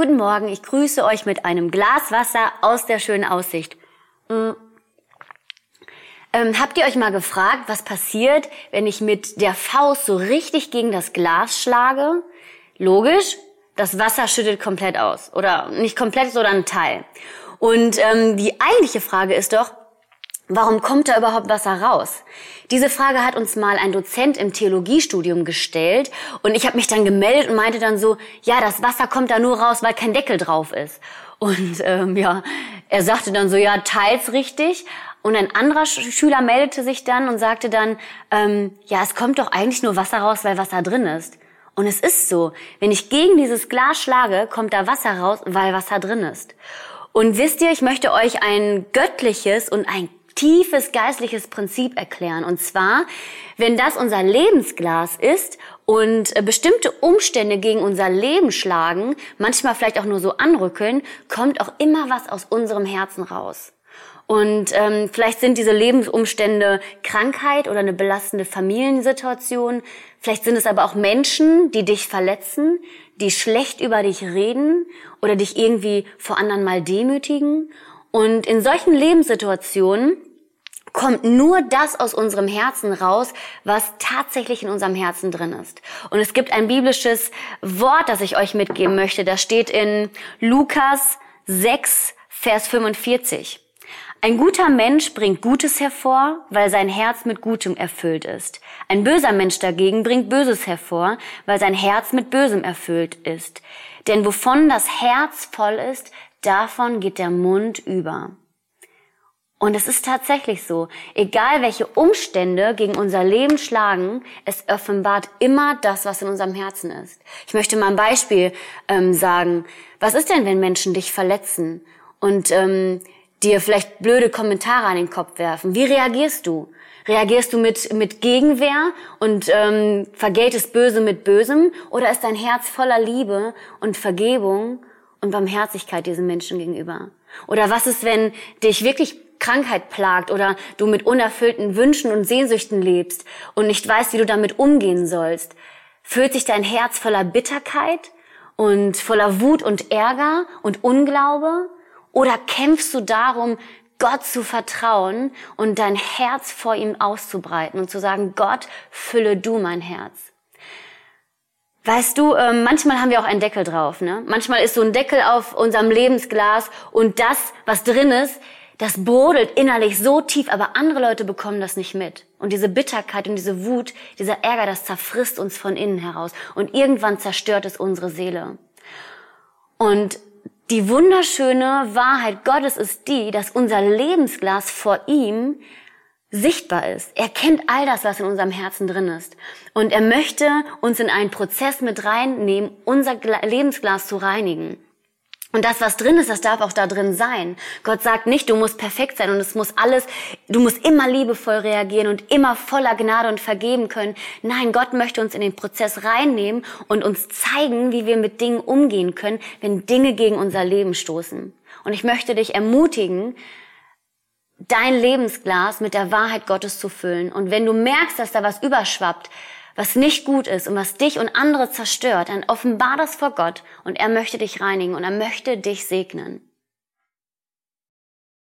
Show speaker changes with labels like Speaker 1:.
Speaker 1: Guten Morgen, ich grüße euch mit einem Glas Wasser aus der schönen Aussicht. Mhm. Ähm, habt ihr euch mal gefragt, was passiert, wenn ich mit der Faust so richtig gegen das Glas schlage? Logisch, das Wasser schüttet komplett aus. Oder nicht komplett, sondern ein Teil. Und ähm, die eigentliche Frage ist doch, Warum kommt da überhaupt Wasser raus? Diese Frage hat uns mal ein Dozent im Theologiestudium gestellt und ich habe mich dann gemeldet und meinte dann so, ja, das Wasser kommt da nur raus, weil kein Deckel drauf ist. Und ähm, ja, er sagte dann so, ja, teils richtig. Und ein anderer Schüler meldete sich dann und sagte dann, ähm, ja, es kommt doch eigentlich nur Wasser raus, weil Wasser drin ist. Und es ist so, wenn ich gegen dieses Glas schlage, kommt da Wasser raus, weil Wasser drin ist. Und wisst ihr, ich möchte euch ein göttliches und ein tiefes geistliches Prinzip erklären. Und zwar, wenn das unser Lebensglas ist und äh, bestimmte Umstände gegen unser Leben schlagen, manchmal vielleicht auch nur so anrückeln, kommt auch immer was aus unserem Herzen raus. Und ähm, vielleicht sind diese Lebensumstände Krankheit oder eine belastende Familiensituation. Vielleicht sind es aber auch Menschen, die dich verletzen, die schlecht über dich reden oder dich irgendwie vor anderen mal demütigen. Und in solchen Lebenssituationen kommt nur das aus unserem Herzen raus, was tatsächlich in unserem Herzen drin ist. Und es gibt ein biblisches Wort, das ich euch mitgeben möchte. Das steht in Lukas 6, Vers 45. Ein guter Mensch bringt Gutes hervor, weil sein Herz mit Gutem erfüllt ist. Ein böser Mensch dagegen bringt Böses hervor, weil sein Herz mit Bösem erfüllt ist. Denn wovon das Herz voll ist, davon geht der Mund über. Und es ist tatsächlich so, egal welche Umstände gegen unser Leben schlagen, es offenbart immer das, was in unserem Herzen ist. Ich möchte mal ein Beispiel ähm, sagen. Was ist denn, wenn Menschen dich verletzen und ähm, dir vielleicht blöde Kommentare an den Kopf werfen? Wie reagierst du? Reagierst du mit, mit Gegenwehr und ähm, vergeltest Böse mit Bösem? Oder ist dein Herz voller Liebe und Vergebung und Barmherzigkeit diesen Menschen gegenüber? Oder was ist, wenn dich wirklich Krankheit plagt oder du mit unerfüllten Wünschen und Sehnsüchten lebst und nicht weißt, wie du damit umgehen sollst? Füllt sich dein Herz voller Bitterkeit und voller Wut und Ärger und Unglaube? Oder kämpfst du darum, Gott zu vertrauen und dein Herz vor ihm auszubreiten und zu sagen, Gott, fülle du mein Herz? Weißt du, ähm, manchmal haben wir auch einen Deckel drauf. Ne? Manchmal ist so ein Deckel auf unserem Lebensglas und das, was drin ist, das brodelt innerlich so tief, aber andere Leute bekommen das nicht mit. Und diese Bitterkeit und diese Wut, dieser Ärger, das zerfrisst uns von innen heraus. Und irgendwann zerstört es unsere Seele. Und die wunderschöne Wahrheit Gottes ist die, dass unser Lebensglas vor ihm sichtbar ist. Er kennt all das, was in unserem Herzen drin ist. Und er möchte uns in einen Prozess mit reinnehmen, unser Lebensglas zu reinigen. Und das, was drin ist, das darf auch da drin sein. Gott sagt nicht, du musst perfekt sein und es muss alles, du musst immer liebevoll reagieren und immer voller Gnade und vergeben können. Nein, Gott möchte uns in den Prozess reinnehmen und uns zeigen, wie wir mit Dingen umgehen können, wenn Dinge gegen unser Leben stoßen. Und ich möchte dich ermutigen, dein Lebensglas mit der Wahrheit Gottes zu füllen. Und wenn du merkst, dass da was überschwappt, was nicht gut ist und was dich und andere zerstört, dann offenbar das vor Gott und er möchte dich reinigen und er möchte dich segnen.